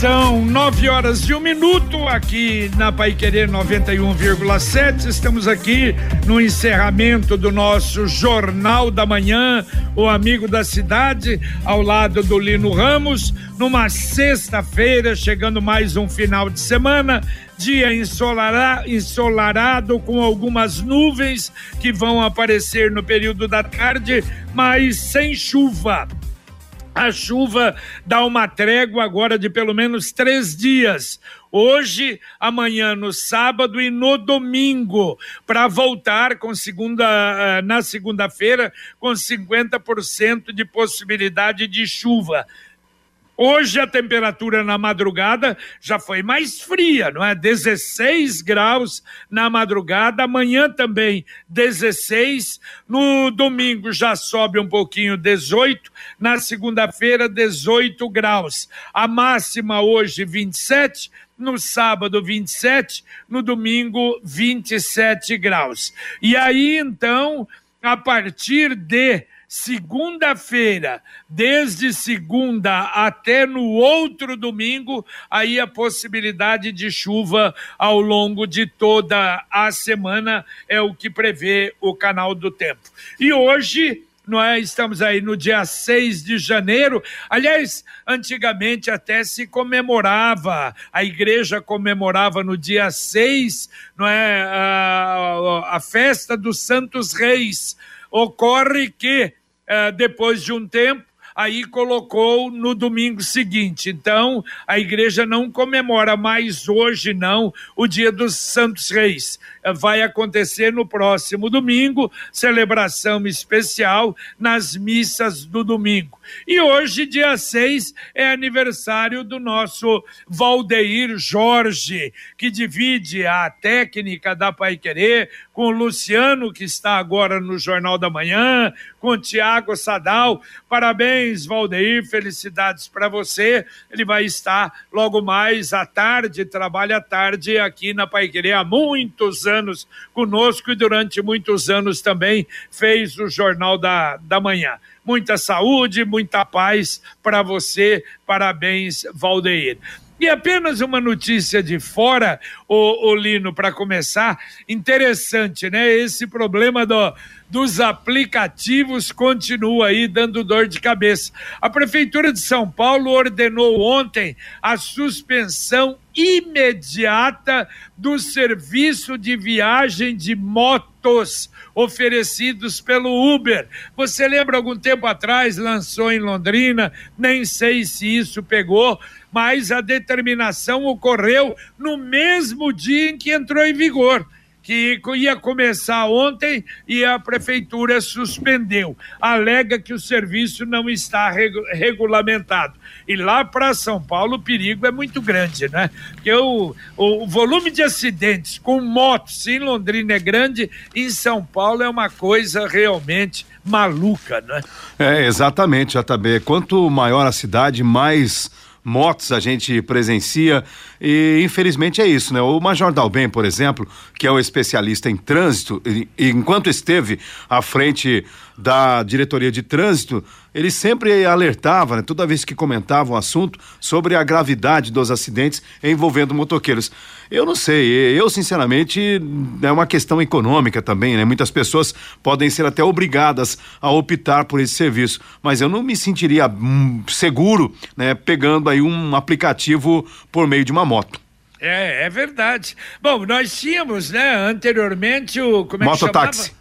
São nove horas de um minuto aqui na Pai Querer 91,7. Estamos aqui no encerramento do nosso Jornal da Manhã, o Amigo da Cidade, ao lado do Lino Ramos, numa sexta-feira, chegando mais um final de semana dia ensolarado com algumas nuvens que vão aparecer no período da tarde, mas sem chuva. A chuva dá uma trégua agora de pelo menos três dias. Hoje, amanhã, no sábado e no domingo, para voltar com segunda, eh, na segunda-feira com 50% de possibilidade de chuva. Hoje a temperatura na madrugada já foi mais fria, não é? 16 graus na madrugada, amanhã também 16, no domingo já sobe um pouquinho, 18, na segunda-feira 18 graus. A máxima hoje 27, no sábado 27, no domingo 27 graus. E aí então, a partir de segunda-feira, desde segunda até no outro domingo, aí a possibilidade de chuva ao longo de toda a semana é o que prevê o canal do tempo. E hoje não é? Estamos aí no dia 6 de janeiro. Aliás, antigamente até se comemorava, a igreja comemorava no dia 6, não é? A, a festa dos Santos Reis. Ocorre que é, depois de um tempo, aí colocou no domingo seguinte. Então, a igreja não comemora mais hoje, não, o dia dos Santos Reis. É, vai acontecer no próximo domingo, celebração especial nas missas do domingo. E hoje, dia 6, é aniversário do nosso Valdeir Jorge, que divide a técnica da Pai Querer com o Luciano, que está agora no Jornal da Manhã, com Tiago Sadal. Parabéns, Valdeir, felicidades para você. Ele vai estar logo mais à tarde, trabalha à tarde aqui na Pai Querer há muitos anos conosco e durante muitos anos também fez o Jornal da, da Manhã muita saúde, muita paz para você. Parabéns, Valdeir. E apenas uma notícia de fora, o Lino, para começar, interessante, né? Esse problema do, dos aplicativos continua aí dando dor de cabeça. A Prefeitura de São Paulo ordenou ontem a suspensão imediata do serviço de viagem de motos oferecidos pelo Uber. Você lembra algum tempo atrás lançou em Londrina, nem sei se isso pegou, mas a determinação ocorreu no mesmo dia em que entrou em vigor que ia começar ontem e a prefeitura suspendeu. Alega que o serviço não está regulamentado. E lá para São Paulo o perigo é muito grande, né? Porque o, o volume de acidentes com motos em Londrina é grande, em São Paulo é uma coisa realmente maluca, né? É, exatamente, JB. Quanto maior a cidade, mais motos a gente presencia e infelizmente é isso, né? O Major Dalben, por exemplo, que é o especialista em trânsito, e, enquanto esteve à frente da diretoria de trânsito, ele sempre alertava, né, toda vez que comentava o um assunto, sobre a gravidade dos acidentes envolvendo motoqueiros. Eu não sei, eu sinceramente é uma questão econômica também, né? Muitas pessoas podem ser até obrigadas a optar por esse serviço, mas eu não me sentiria hum, seguro, né, pegando aí um aplicativo por meio de uma moto. É, é verdade. Bom, nós tínhamos, né, anteriormente o como é Mototáxi.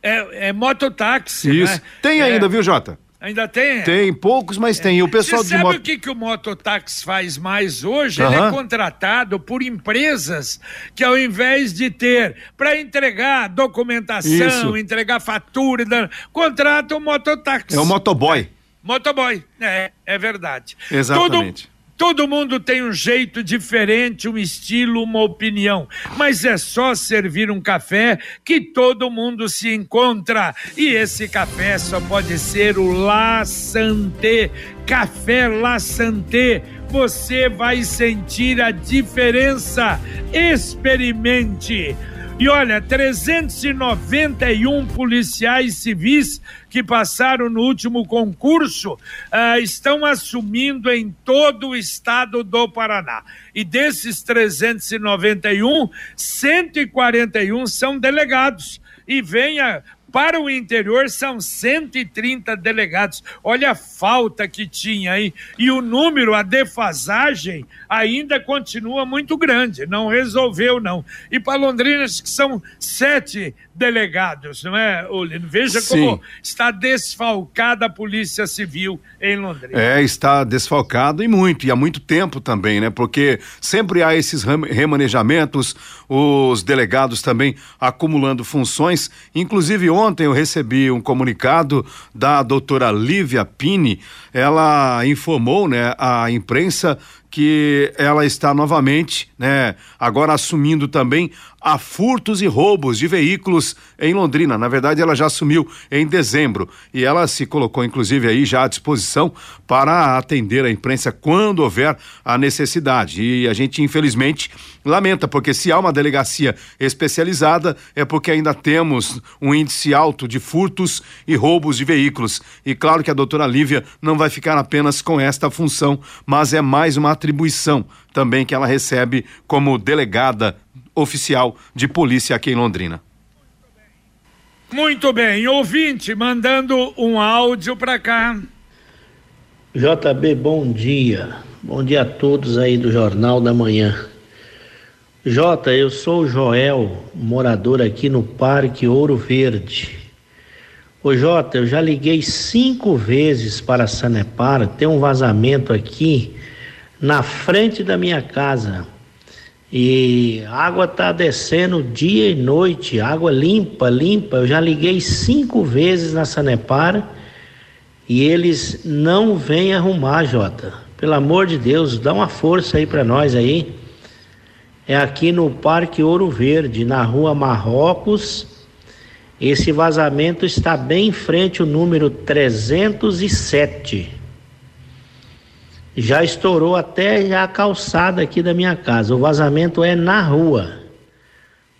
É, é mototáxi. Isso. Né? Tem é. ainda, viu, Jota? Ainda tem? Tem, poucos, mas é. tem. E o pessoal Você sabe moto... o que, que o mototáxi faz mais hoje? Ele é contratado por empresas que ao invés de ter para entregar documentação, Isso. entregar fatura, contratam o mototáxi. É o motoboy. Motoboy, é, é verdade. Exatamente. Todo Todo mundo tem um jeito diferente, um estilo, uma opinião, mas é só servir um café que todo mundo se encontra. E esse café só pode ser o La Santé, Café La Santé. Você vai sentir a diferença. Experimente. E olha, 391 policiais civis que passaram no último concurso uh, estão assumindo em todo o estado do Paraná. E desses 391, 141 são delegados. E venha para o interior são 130 delegados. Olha a falta que tinha aí. E o número, a defasagem, ainda continua muito grande. Não resolveu, não. E para Londrina, acho que são sete delegados, não é, Olino? Veja Sim. como está desfalcada a Polícia Civil em Londrina. É, está desfalcado e muito, e há muito tempo também, né? Porque sempre há esses remanejamentos, os delegados também acumulando funções. Inclusive, ontem eu recebi um comunicado da doutora Lívia Pini, ela informou, né, a imprensa que ela está novamente, né, agora assumindo também a furtos e roubos de veículos em Londrina. Na verdade, ela já assumiu em dezembro e ela se colocou, inclusive, aí já à disposição para atender a imprensa quando houver a necessidade. E a gente, infelizmente, lamenta, porque se há uma delegacia especializada, é porque ainda temos um índice alto de furtos e roubos de veículos. E claro que a doutora Lívia não vai ficar apenas com esta função, mas é mais uma atribuição também que ela recebe como delegada oficial de polícia aqui em Londrina. Muito bem, ouvinte mandando um áudio para cá. JB, bom dia. Bom dia a todos aí do Jornal da Manhã. Jota, eu sou o Joel, morador aqui no Parque Ouro Verde. Ô Jota, eu já liguei cinco vezes para a Sanepar, tem um vazamento aqui na frente da minha casa. E água tá descendo dia e noite, água limpa, limpa. Eu já liguei cinco vezes na Sanepar e eles não vêm arrumar, Jota. Pelo amor de Deus, dá uma força aí para nós aí. É aqui no Parque Ouro Verde, na rua Marrocos. Esse vazamento está bem em frente o número 307 já estourou até a calçada aqui da minha casa. O vazamento é na rua.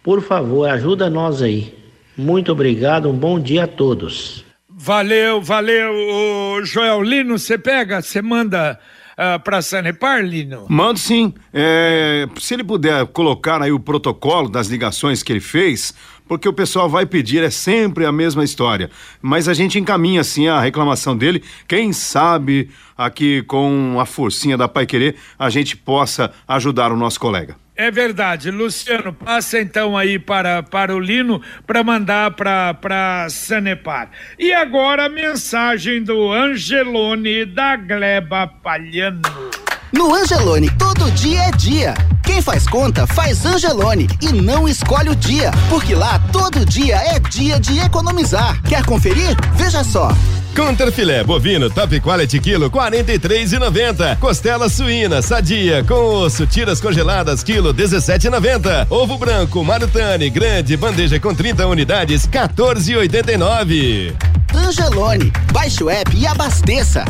Por favor, ajuda nós aí. Muito obrigado, um bom dia a todos. Valeu, valeu, o Joel Lino, você pega, você manda uh, para Sanepar, Lino? Mando sim. É, se ele puder colocar aí o protocolo das ligações que ele fez, porque o pessoal vai pedir, é sempre a mesma história. Mas a gente encaminha assim a reclamação dele. Quem sabe aqui com a forcinha da Pai Querer a gente possa ajudar o nosso colega. É verdade, Luciano, passa então aí para, para o Lino para mandar para Sanepar. E agora a mensagem do Angelone da Gleba Palhano. No Angelone, todo dia é dia. Quem faz conta, faz Angelone e não escolhe o dia, porque lá todo dia é dia de economizar. Quer conferir? Veja só. Conter filé bovino top quality quilo 43,90. Costela suína sadia com osso tiras congeladas quilo 17,90. Ovo branco Marutane grande bandeja com 30 unidades 14,89. Angelone, baixe o app e abasteça.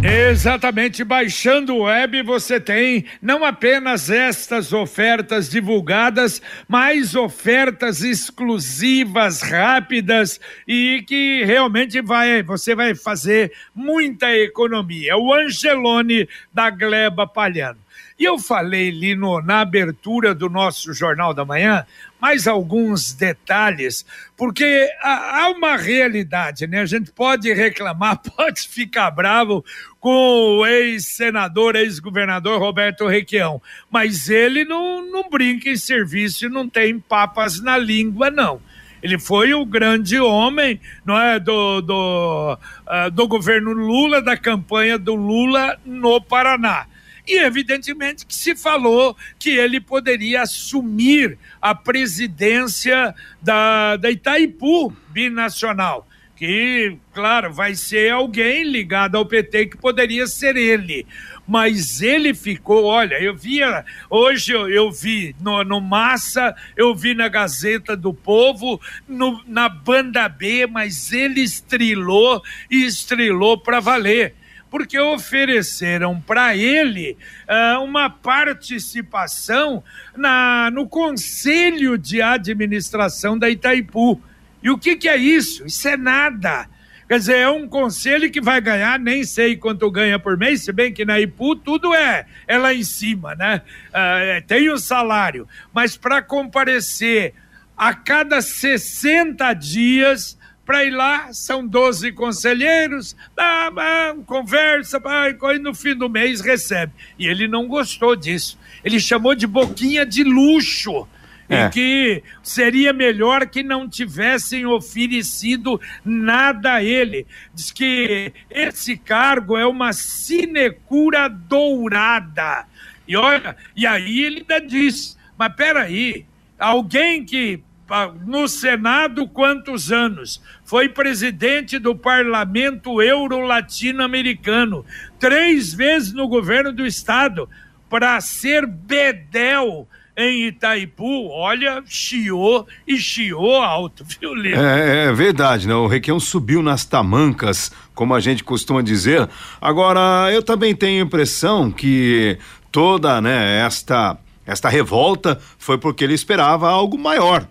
Exatamente, baixando o web você tem não apenas estas ofertas divulgadas, mas ofertas exclusivas, rápidas e que realmente vai, você vai fazer muita economia. O Angelone da Gleba Palhano. E eu falei, Lino, na abertura do nosso Jornal da Manhã, mais alguns detalhes, porque há uma realidade, né? A gente pode reclamar, pode ficar bravo com o ex-senador, ex-governador Roberto Requião, mas ele não, não brinca em serviço e não tem papas na língua, não. Ele foi o grande homem não é, do, do, uh, do governo Lula, da campanha do Lula no Paraná. E, evidentemente, que se falou que ele poderia assumir a presidência da, da Itaipu binacional. Que, claro, vai ser alguém ligado ao PT que poderia ser ele mas ele ficou, olha, eu via, hoje eu, eu vi no, no, Massa, eu vi na Gazeta do Povo, no, na Banda B, mas ele estrelou e estrelou para valer porque ofereceram para ele uh, uma participação na, no conselho de administração da Itaipu. E o que, que é isso? Isso é nada. Quer dizer, é um conselho que vai ganhar, nem sei quanto ganha por mês, se bem que na IPU tudo é, é lá em cima, né? Uh, tem o salário, mas para comparecer a cada 60 dias para ir lá, são 12 conselheiros, dá, dá, conversa, e no fim do mês recebe. E ele não gostou disso. Ele chamou de boquinha de luxo. É. E que seria melhor que não tivessem oferecido nada a ele. Diz que esse cargo é uma sinecura dourada. E olha, e aí ele ainda diz: mas peraí, alguém que no Senado quantos anos? Foi presidente do Parlamento Euro-Latino-Americano, três vezes no governo do estado, para ser bedel em Itaipu, olha, chiou e chiou alto, viu, Lino? É, é, verdade, né? O Requião subiu nas tamancas, como a gente costuma dizer. Agora, eu também tenho a impressão que toda, né, esta esta revolta foi porque ele esperava algo maior.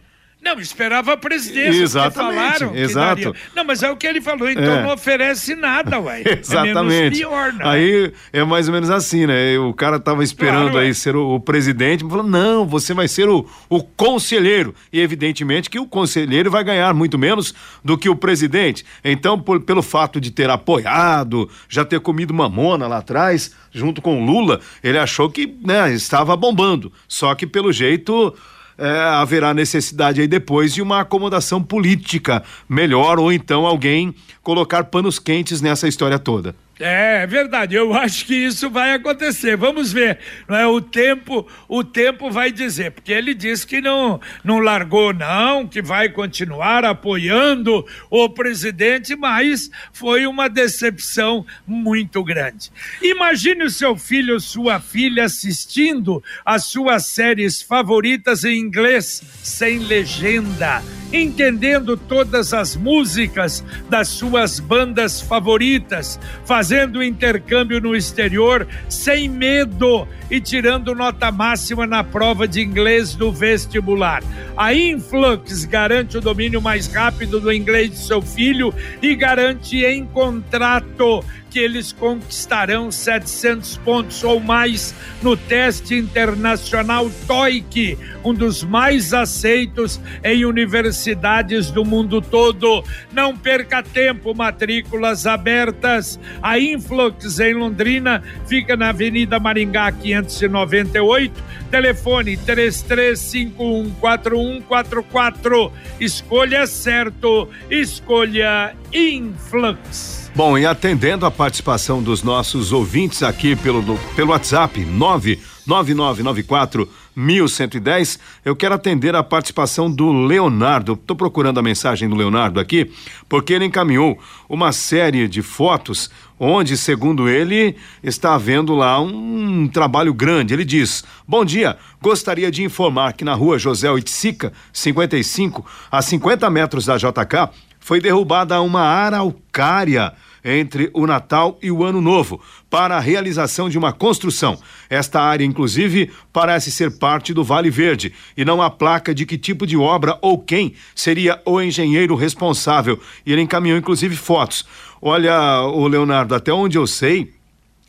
Não, esperava a presidência. Exatamente. Falaram exato. Não, mas é o que ele falou, então é. não oferece nada, ué. Exatamente. É pior, né? Aí é mais ou menos assim, né? O cara tava esperando claro, aí ser o, o presidente, falou: não, você vai ser o, o conselheiro. E evidentemente que o conselheiro vai ganhar muito menos do que o presidente. Então, por, pelo fato de ter apoiado, já ter comido mamona lá atrás, junto com o Lula, ele achou que né, estava bombando. Só que pelo jeito é, haverá necessidade aí depois de uma acomodação política melhor ou então alguém colocar panos quentes nessa história toda. É, é verdade, eu acho que isso vai acontecer. Vamos ver, não é o tempo, o tempo vai dizer, porque ele disse que não não largou não, que vai continuar apoiando o presidente, mas foi uma decepção muito grande. Imagine o seu filho ou sua filha assistindo as suas séries favoritas em inglês sem legenda entendendo todas as músicas das suas bandas favoritas, fazendo intercâmbio no exterior sem medo e tirando nota máxima na prova de inglês do vestibular. A Influx garante o domínio mais rápido do inglês de seu filho e garante em contrato que eles conquistarão 700 pontos ou mais no teste internacional TOEIC, um dos mais aceitos em universidades do mundo todo. Não perca tempo, matrículas abertas. A Influx em Londrina fica na Avenida Maringá 598, telefone 33514144. Escolha certo, escolha Influx. Bom, e atendendo a participação dos nossos ouvintes aqui pelo, pelo WhatsApp 99994 1110, eu quero atender a participação do Leonardo. Estou procurando a mensagem do Leonardo aqui, porque ele encaminhou uma série de fotos onde, segundo ele, está havendo lá um trabalho grande. Ele diz: Bom dia, gostaria de informar que na rua José Oiticica, 55, a 50 metros da JK, foi derrubada uma araucária entre o Natal e o Ano Novo para a realização de uma construção. Esta área, inclusive, parece ser parte do Vale Verde e não há placa de que tipo de obra ou quem seria o engenheiro responsável. E ele encaminhou, inclusive, fotos. Olha, o Leonardo, até onde eu sei,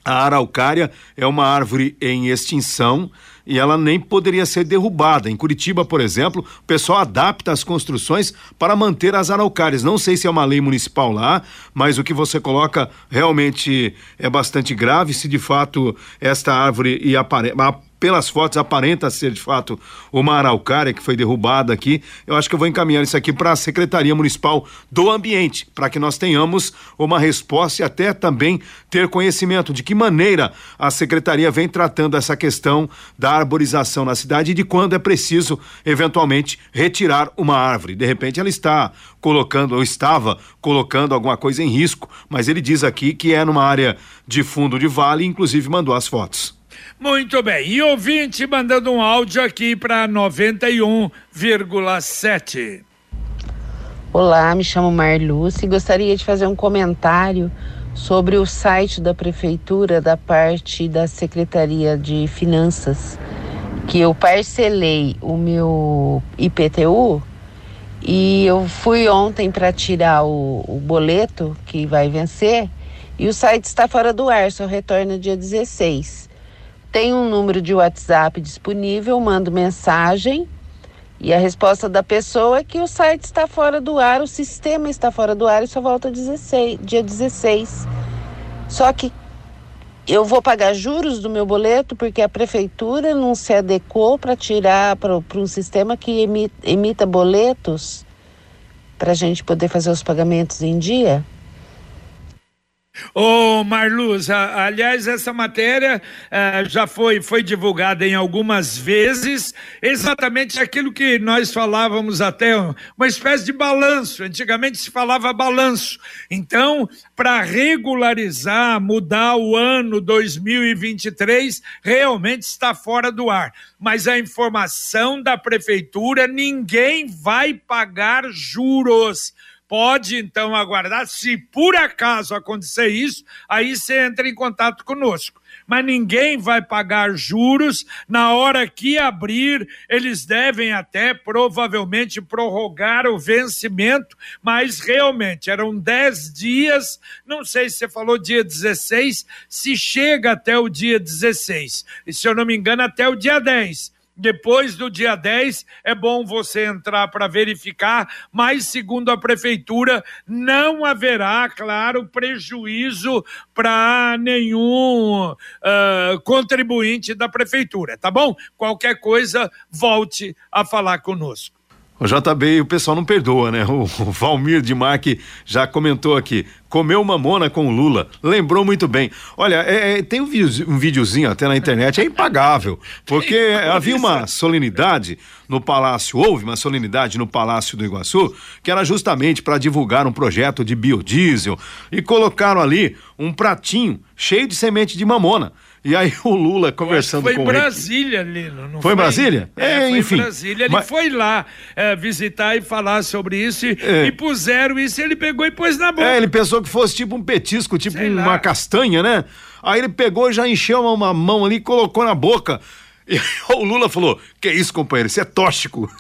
a araucária é uma árvore em extinção e ela nem poderia ser derrubada. Em Curitiba, por exemplo, o pessoal adapta as construções para manter as araucárias. Não sei se é uma lei municipal lá, mas o que você coloca realmente é bastante grave. Se de fato esta árvore e apare pelas fotos aparenta ser de fato uma araucária que foi derrubada aqui. Eu acho que eu vou encaminhar isso aqui para a Secretaria Municipal do Ambiente, para que nós tenhamos uma resposta e até também ter conhecimento de que maneira a secretaria vem tratando essa questão da arborização na cidade e de quando é preciso eventualmente retirar uma árvore. De repente ela está colocando ou estava colocando alguma coisa em risco, mas ele diz aqui que é numa área de fundo de vale, inclusive mandou as fotos. Muito bem. E ouvinte mandando um áudio aqui para 91,7. Olá, me chamo Marluce e gostaria de fazer um comentário sobre o site da prefeitura da parte da Secretaria de Finanças, que eu parcelei o meu IPTU e eu fui ontem para tirar o, o boleto que vai vencer e o site está fora do ar, só retorna dia 16. Tem um número de WhatsApp disponível, mando mensagem e a resposta da pessoa é que o site está fora do ar, o sistema está fora do ar e só volta 16, dia 16. Só que eu vou pagar juros do meu boleto porque a prefeitura não se adequou para tirar para um sistema que emita, boletos para a gente poder fazer os pagamentos em dia. Ô Marluz, aliás, essa matéria eh, já foi, foi divulgada em algumas vezes, exatamente aquilo que nós falávamos até, uma espécie de balanço. Antigamente se falava balanço. Então, para regularizar, mudar o ano 2023, realmente está fora do ar. Mas a informação da prefeitura, ninguém vai pagar juros pode então aguardar. Se por acaso acontecer isso, aí você entra em contato conosco. Mas ninguém vai pagar juros na hora que abrir. Eles devem até provavelmente prorrogar o vencimento, mas realmente eram 10 dias. Não sei se você falou dia 16, se chega até o dia 16. E se eu não me engano, até o dia 10 depois do dia 10, é bom você entrar para verificar, mas segundo a prefeitura, não haverá, claro, prejuízo para nenhum uh, contribuinte da prefeitura, tá bom? Qualquer coisa, volte a falar conosco. O JB, o pessoal não perdoa, né? O, o Valmir de Marque já comentou aqui. Comeu mamona com o Lula. Lembrou muito bem. Olha, é, é, tem um, vídeo, um videozinho até na internet, é impagável. Porque havia uma solenidade no Palácio, houve uma solenidade no Palácio do Iguaçu, que era justamente para divulgar um projeto de biodiesel. E colocaram ali um pratinho cheio de semente de mamona. E aí o Lula conversando foi com ele. Foi Brasília, Lino. Não foi, foi Brasília? É, é foi enfim. Brasília. Ele mas... foi lá é, visitar e falar sobre isso e, é. e, puseram isso e ele pegou e pôs na boca. É, ele pensou que fosse tipo um petisco, tipo Sei uma lá. castanha, né? Aí ele pegou e já encheu uma, uma mão ali e colocou na boca. E o Lula falou: Que isso, companheiro? Isso é tóxico.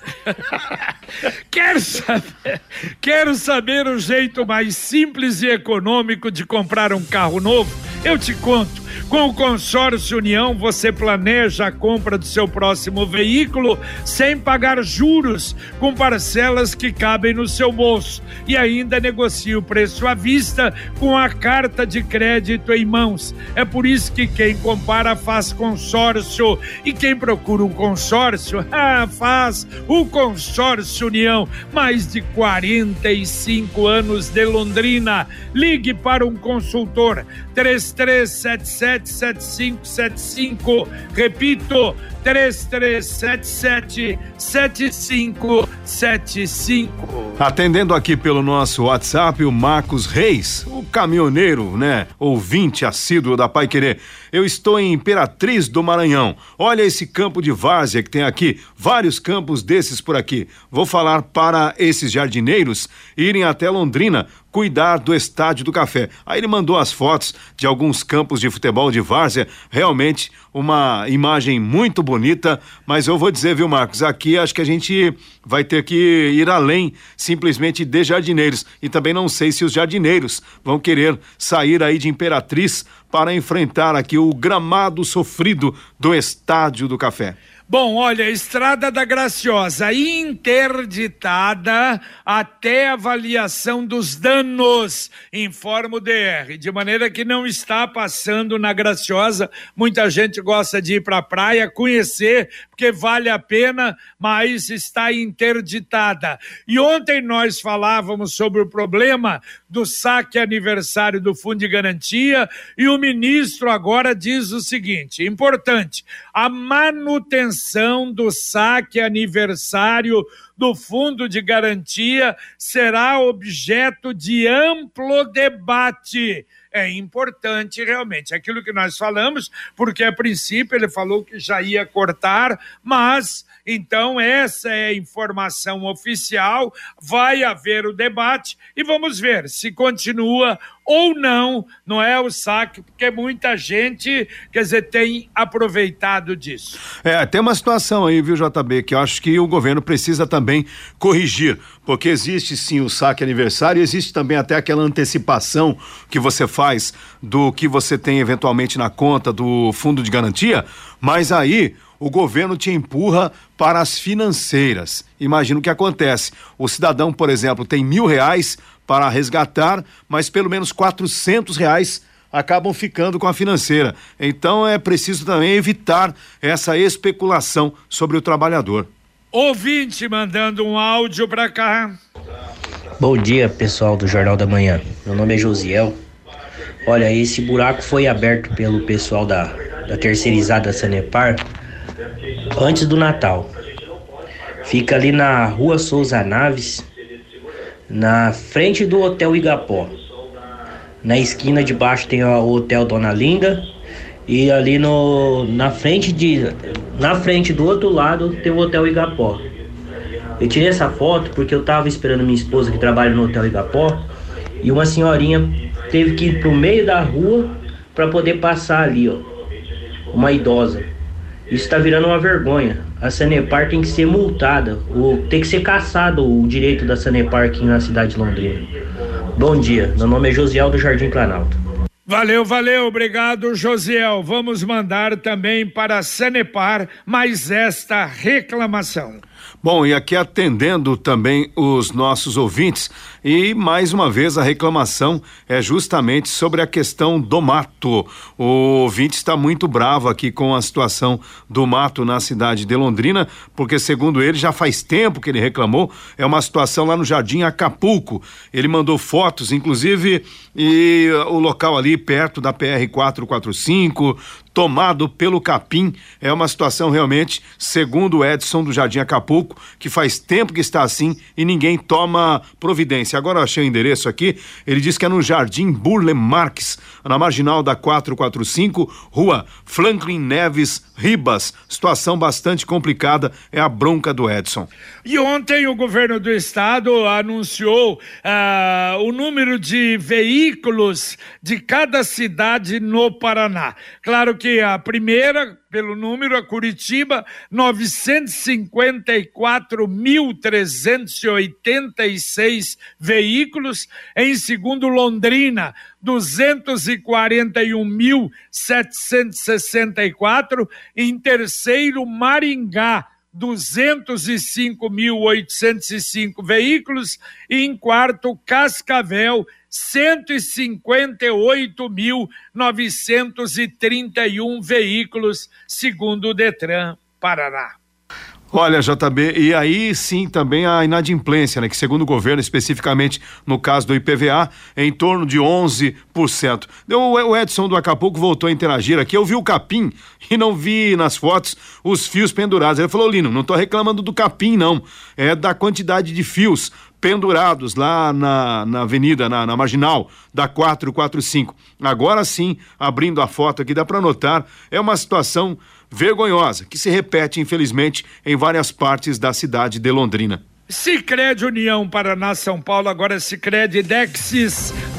quero, saber, quero saber o jeito mais simples e econômico de comprar um carro novo? Eu te conto. Com o Consórcio União, você planeja a compra do seu próximo veículo sem pagar juros, com parcelas que cabem no seu bolso. E ainda negocia o preço à vista com a carta de crédito em mãos. É por isso que quem compara faz consórcio. E quem procura um consórcio, ah, faz o Consórcio União. Mais de 45 anos de Londrina. Ligue para um consultor. 3377 7575. Repito, 3377 7575. Atendendo aqui pelo nosso WhatsApp, o Marcos Reis, o caminhoneiro, né? Ouvinte assíduo da Pai Querer. Eu estou em Imperatriz do Maranhão. Olha esse campo de várzea que tem aqui, vários campos desses por aqui. Vou falar para esses jardineiros irem até Londrina cuidar do estádio do café. Aí ele mandou as fotos de alguns campos de futebol de várzea, realmente uma imagem muito bonita, mas eu vou dizer, viu, Marcos, aqui acho que a gente vai ter que ir além simplesmente de jardineiros e também não sei se os jardineiros vão querer sair aí de Imperatriz para enfrentar aqui o gramado sofrido do estádio do café. Bom, olha, Estrada da Graciosa interditada até avaliação dos danos, informa o DR, de maneira que não está passando na Graciosa. Muita gente gosta de ir para a praia, conhecer, porque vale a pena, mas está interditada. E ontem nós falávamos sobre o problema do saque aniversário do Fundo de Garantia e o ministro agora diz o seguinte: importante, a manutenção do saque aniversário do Fundo de Garantia será objeto de amplo debate é importante realmente. Aquilo que nós falamos, porque a princípio ele falou que já ia cortar, mas então, essa é a informação oficial. Vai haver o debate e vamos ver se continua ou não, não é o saque, porque muita gente, quer dizer, tem aproveitado disso. É, tem uma situação aí, viu, JB, que eu acho que o governo precisa também corrigir, porque existe sim o saque aniversário, existe também até aquela antecipação que você faz do que você tem eventualmente na conta do fundo de garantia, mas aí o governo te empurra para as financeiras. Imagina o que acontece. O cidadão, por exemplo, tem mil reais para resgatar, mas pelo menos quatrocentos reais acabam ficando com a financeira. Então é preciso também evitar essa especulação sobre o trabalhador. Ouvinte mandando um áudio para cá. Bom dia, pessoal do Jornal da Manhã. Meu nome é Josiel. Olha, esse buraco foi aberto pelo pessoal da, da terceirizada Sanepar antes do Natal. Fica ali na Rua Souza Naves, na frente do Hotel Igapó. Na esquina de baixo tem o Hotel Dona Linda e ali no na frente de na frente do outro lado tem o Hotel Igapó. Eu tirei essa foto porque eu tava esperando minha esposa que trabalha no Hotel Igapó e uma senhorinha teve que ir pro meio da rua para poder passar ali, ó. Uma idosa. Isso está virando uma vergonha. A Sanepar tem que ser multada, ou tem que ser caçado o direito da Sanepar aqui na cidade de Londrina. Bom dia, meu nome é Josiel do Jardim Planalto. Valeu, valeu, obrigado, Josiel. Vamos mandar também para a Sanepar mais esta reclamação. Bom, e aqui atendendo também os nossos ouvintes, e mais uma vez a reclamação é justamente sobre a questão do mato. O ouvinte está muito bravo aqui com a situação do mato na cidade de Londrina, porque segundo ele já faz tempo que ele reclamou, é uma situação lá no Jardim Acapulco. Ele mandou fotos, inclusive, e o local ali perto da PR 445, tomado pelo capim. É uma situação realmente, segundo o Edson do Jardim Acapulco, que faz tempo que está assim e ninguém toma providência. Agora eu achei o endereço aqui, ele diz que é no Jardim Burle Marques, na marginal da 445, rua Franklin Neves Ribas. Situação bastante complicada, é a bronca do Edson. E ontem o governo do estado anunciou ah, o número de veículos de cada cidade no Paraná. Claro que que a primeira, pelo número, a Curitiba, 954.386 veículos. Em segundo, Londrina, 241.764. Em terceiro, Maringá, 205.805 veículos. E em quarto, Cascavel, 158.931 veículos, segundo o Detran Paraná. Olha, JB, e aí sim também a inadimplência, né? Que segundo o governo, especificamente no caso do IPVA, é em torno de 11%. O Edson do Acapulco voltou a interagir aqui, eu vi o capim e não vi nas fotos os fios pendurados. Ele falou, Lino, não estou reclamando do capim, não. É da quantidade de fios pendurados lá na, na avenida, na, na marginal da 445. Agora sim, abrindo a foto aqui, dá para notar, é uma situação vergonhosa que se repete, infelizmente, em várias partes da cidade de Londrina. Sicredi União Paraná São Paulo, agora Sicredi Dexis.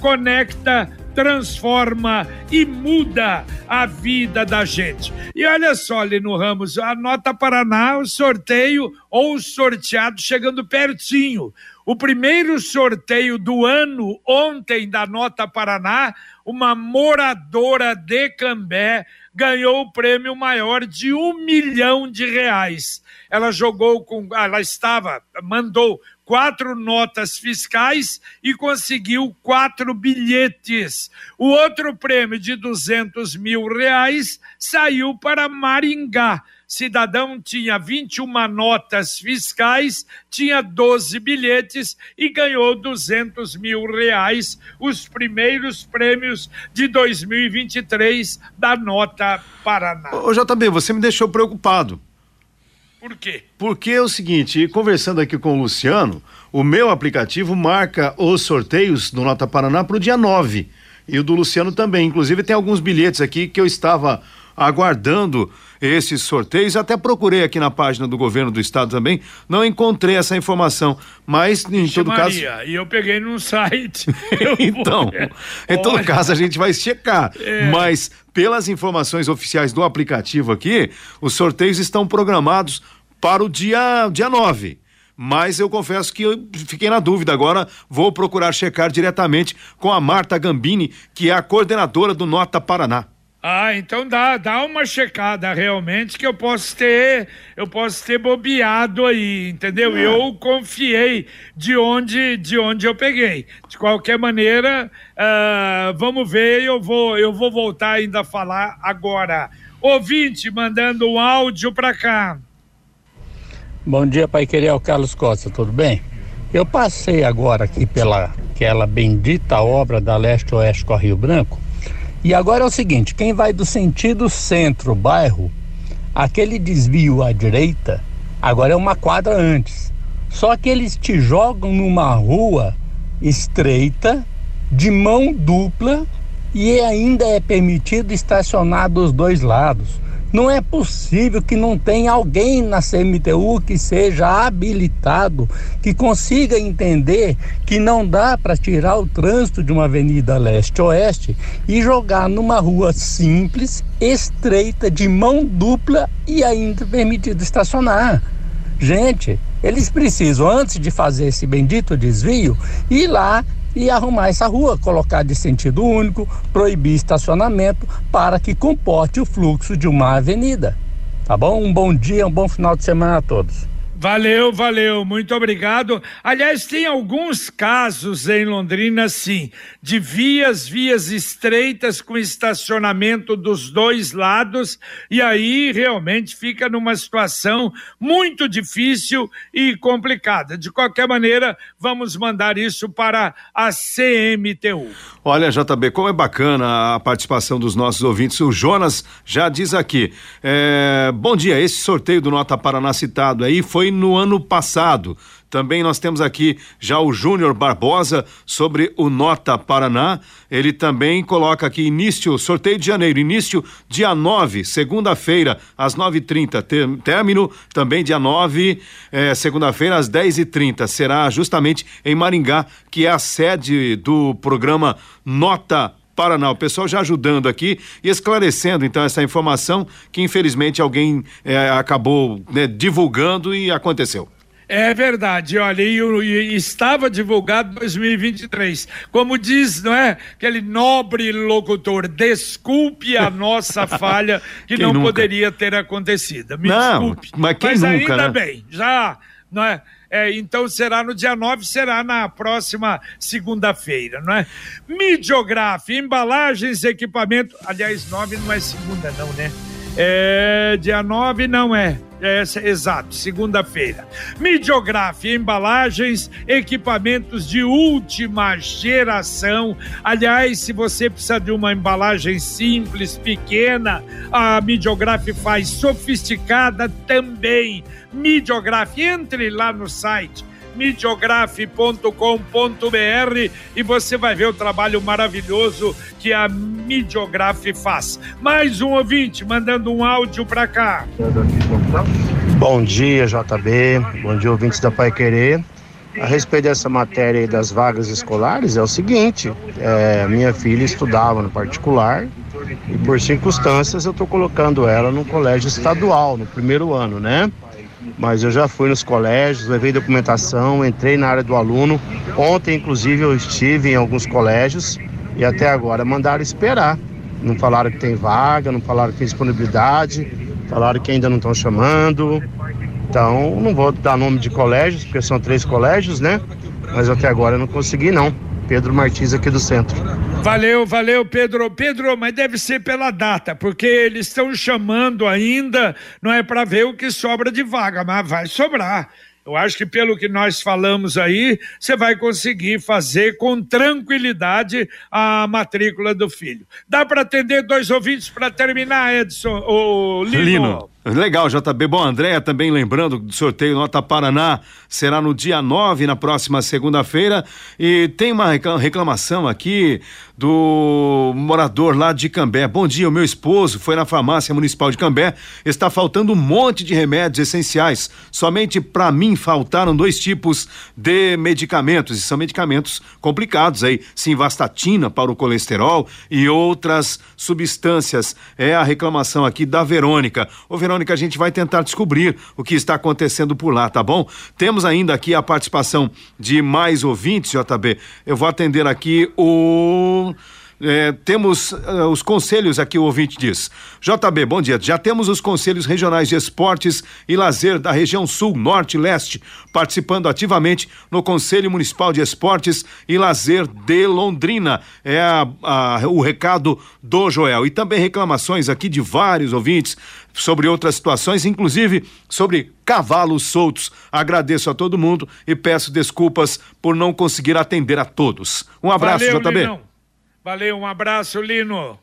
conecta, transforma e muda a vida da gente. E olha só, Lino Ramos, a Nota Paraná, o sorteio ou o sorteado chegando pertinho. O primeiro sorteio do ano, ontem, da Nota Paraná, uma moradora de Cambé ganhou o prêmio maior de um milhão de reais. Ela jogou com. Ela estava, mandou quatro notas fiscais e conseguiu quatro bilhetes. O outro prêmio de 200 mil reais saiu para Maringá cidadão tinha 21 notas fiscais, tinha 12 bilhetes e ganhou 200 mil reais, os primeiros prêmios de 2023 da Nota Paraná. Ô, JB, você me deixou preocupado. Por quê? Porque é o seguinte, conversando aqui com o Luciano, o meu aplicativo marca os sorteios do Nota Paraná para o dia 9. E o do Luciano também. Inclusive, tem alguns bilhetes aqui que eu estava aguardando esses sorteios. Até procurei aqui na página do governo do estado também, não encontrei essa informação. Mas, em Vixe todo Maria, caso. E eu peguei num site. então, em todo caso, a gente vai checar. É. Mas, pelas informações oficiais do aplicativo aqui, os sorteios estão programados para o dia, dia 9 mas eu confesso que eu fiquei na dúvida agora, vou procurar checar diretamente com a Marta Gambini, que é a coordenadora do Nota Paraná. Ah, então dá, dá uma checada realmente que eu posso ter, eu posso ter bobeado aí, entendeu? É. Eu confiei de onde, de onde eu peguei. De qualquer maneira, uh, vamos ver, eu vou, eu vou voltar ainda a falar agora. Ouvinte mandando um áudio para cá. Bom dia, Pai Querer, Carlos Costa, tudo bem? Eu passei agora aqui pela aquela bendita obra da Leste Oeste com Rio Branco e agora é o seguinte: quem vai do sentido centro-bairro, aquele desvio à direita, agora é uma quadra antes. Só que eles te jogam numa rua estreita, de mão dupla, e ainda é permitido estacionar dos dois lados. Não é possível que não tenha alguém na CMTU que seja habilitado, que consiga entender que não dá para tirar o trânsito de uma avenida leste-oeste e jogar numa rua simples, estreita, de mão dupla e ainda permitido estacionar. Gente, eles precisam, antes de fazer esse bendito desvio, ir lá e arrumar essa rua, colocar de sentido único, proibir estacionamento para que comporte o fluxo de uma avenida. Tá bom? Um bom dia, um bom final de semana a todos. Valeu, valeu, muito obrigado. Aliás, tem alguns casos em Londrina, sim, de vias, vias estreitas com estacionamento dos dois lados, e aí realmente fica numa situação muito difícil e complicada. De qualquer maneira, vamos mandar isso para a CMTU. Olha, JB, como é bacana a participação dos nossos ouvintes. O Jonas já diz aqui: é, bom dia, esse sorteio do Nota Paraná citado aí foi no ano passado. Também nós temos aqui já o Júnior Barbosa sobre o Nota Paraná. Ele também coloca aqui início, sorteio de janeiro, início dia 9, segunda-feira, às 9h30. Término também dia 9, eh, segunda-feira, às 10h30. Será justamente em Maringá, que é a sede do programa Nota Paraná. O pessoal já ajudando aqui e esclarecendo então essa informação que infelizmente alguém eh, acabou né, divulgando e aconteceu. É verdade, olha, e, e, estava divulgado 2023. Como diz, não é? Aquele nobre locutor, desculpe a nossa falha que não nunca? poderia ter acontecido. Me não, desculpe. Mas, quem mas nunca, ainda né? bem, já, não é? É, então será no dia 9, será na próxima segunda-feira, não é? Midiograf, embalagens, equipamento. Aliás, 9 não é segunda, não, né? É, dia 9 não é. É, exato, segunda-feira. Midiograf, embalagens, equipamentos de última geração. Aliás, se você precisa de uma embalagem simples, pequena, a Midiograf faz sofisticada também. Midiograf, entre lá no site midiografe.com.br e você vai ver o trabalho maravilhoso que a Midiografe faz. Mais um ouvinte mandando um áudio para cá. Bom dia, JB. Bom dia, ouvintes da Pai Querer. A respeito dessa matéria das vagas escolares, é o seguinte: é, minha filha estudava no particular e, por circunstâncias, eu estou colocando ela no colégio estadual, no primeiro ano, né? Mas eu já fui nos colégios, levei documentação, entrei na área do aluno. Ontem, inclusive, eu estive em alguns colégios e até agora mandaram esperar. Não falaram que tem vaga, não falaram que tem disponibilidade, falaram que ainda não estão chamando. Então, não vou dar nome de colégios, porque são três colégios, né? Mas até agora eu não consegui, não. Pedro Martins aqui do centro. Valeu, valeu, Pedro. Pedro, mas deve ser pela data, porque eles estão chamando ainda, não é para ver o que sobra de vaga, mas vai sobrar. Eu acho que pelo que nós falamos aí, você vai conseguir fazer com tranquilidade a matrícula do filho. Dá para atender dois ouvintes para terminar, Edson, o Lino. Lino. Legal, JB. Bom, Andréia, também lembrando do sorteio Nota Paraná será no dia 9, na próxima segunda-feira. E tem uma reclamação aqui do morador lá de Cambé. Bom dia, o meu esposo foi na farmácia municipal de Cambé. Está faltando um monte de remédios essenciais. Somente para mim faltaram dois tipos de medicamentos. E são medicamentos complicados aí. Simvastatina para o colesterol e outras substâncias. É a reclamação aqui da Verônica. Ô, Verônica, Verônica, a gente vai tentar descobrir o que está acontecendo por lá, tá bom? Temos ainda aqui a participação de mais ouvintes, JB. Eu vou atender aqui o. É, temos uh, os conselhos aqui, o ouvinte diz. JB, bom dia. Já temos os conselhos regionais de esportes e lazer da região sul, norte e leste, participando ativamente no Conselho Municipal de Esportes e Lazer de Londrina. É a, a, o recado do Joel. E também reclamações aqui de vários ouvintes sobre outras situações, inclusive sobre cavalos soltos. Agradeço a todo mundo e peço desculpas por não conseguir atender a todos. Um abraço, Valeu, JB. Valeu, um abraço, Lino.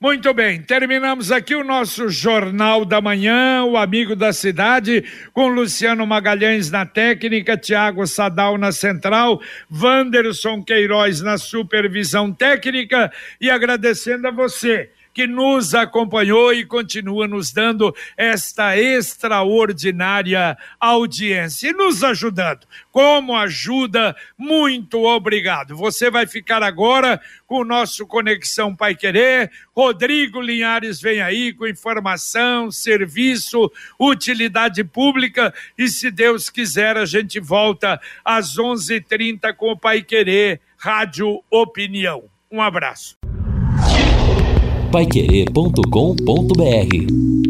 Muito bem, terminamos aqui o nosso Jornal da Manhã, o Amigo da Cidade, com Luciano Magalhães na técnica, Tiago Sadal na central, Wanderson Queiroz na supervisão técnica e agradecendo a você que nos acompanhou e continua nos dando esta extraordinária audiência e nos ajudando. Como ajuda, muito obrigado. Você vai ficar agora com o nosso Conexão Pai Querer. Rodrigo Linhares vem aí com informação, serviço, utilidade pública e se Deus quiser a gente volta às 11:30 com o Pai Querer Rádio Opinião. Um abraço paiquerê.com.br